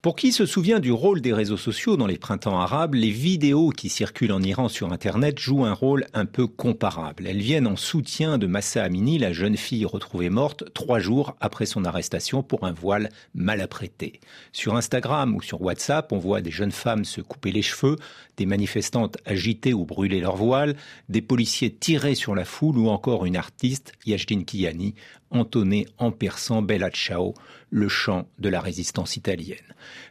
Pour qui se souvient du rôle des réseaux sociaux dans les printemps arabes, les vidéos qui circulent en Iran sur Internet jouent un rôle un peu comparable. Elles viennent en soutien de Massa Amini, la jeune fille retrouvée morte trois jours après son arrestation pour un voile mal apprêté. Sur Instagram ou sur WhatsApp, on voit des jeunes femmes se couper les cheveux, des manifestantes agiter ou brûler leur voile, des policiers tirer sur la foule ou encore une artiste, Yajdin Kiani, entonner en persan Bella Ciao, le chant de la résistance italienne.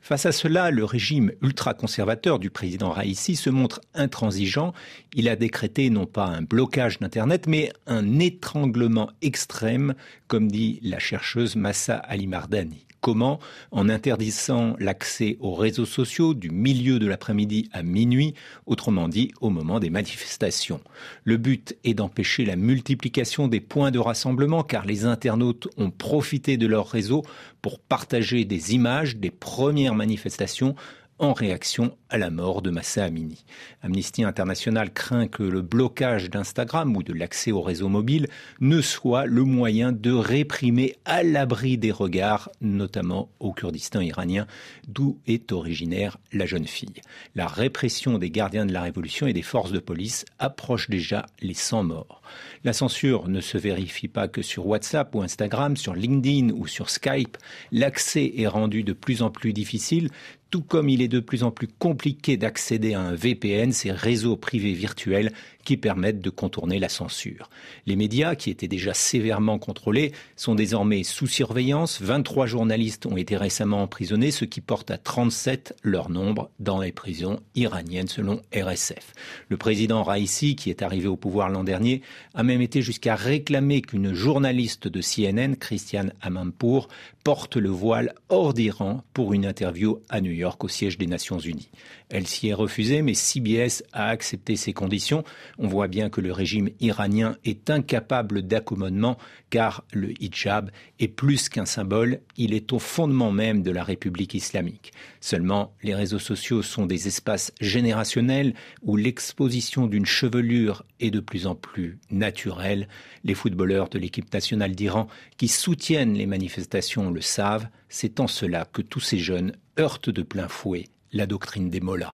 Face à cela, le régime ultra-conservateur du président Raisi se montre intransigeant. Il a décrété non pas un blocage d'Internet, mais un étranglement extrême, comme dit la chercheuse Massa Alimardani. Comment? En interdisant l'accès aux réseaux sociaux du milieu de l'après-midi à minuit, autrement dit au moment des manifestations. Le but est d'empêcher la multiplication des points de rassemblement car les internautes ont profité de leur réseau pour partager des images des premières manifestations en réaction à la mort de Massa Amini. Amnesty International craint que le blocage d'Instagram ou de l'accès au réseau mobile ne soit le moyen de réprimer à l'abri des regards, notamment au Kurdistan iranien, d'où est originaire la jeune fille. La répression des gardiens de la révolution et des forces de police approche déjà les 100 morts. La censure ne se vérifie pas que sur WhatsApp ou Instagram, sur LinkedIn ou sur Skype. L'accès est rendu de plus en plus difficile tout comme il est de plus en plus compliqué d'accéder à un VPN, ces réseaux privés virtuels qui permettent de contourner la censure. Les médias, qui étaient déjà sévèrement contrôlés, sont désormais sous surveillance. 23 journalistes ont été récemment emprisonnés, ce qui porte à 37 leur nombre dans les prisons iraniennes selon RSF. Le président Raisi, qui est arrivé au pouvoir l'an dernier, a même été jusqu'à réclamer qu'une journaliste de CNN, Christiane Amanpour, porte le voile hors d'Iran pour une interview New York au siège des Nations Unies. Elle s'y est refusée, mais CBS a accepté ces conditions. On voit bien que le régime iranien est incapable d'accommodement car le hijab est plus qu'un symbole, il est au fondement même de la République islamique. Seulement, les réseaux sociaux sont des espaces générationnels où l'exposition d'une chevelure est de plus en plus naturelle. Les footballeurs de l'équipe nationale d'Iran qui soutiennent les manifestations le savent, c'est en cela que tous ces jeunes heurtent de plein fouet la doctrine des mollahs.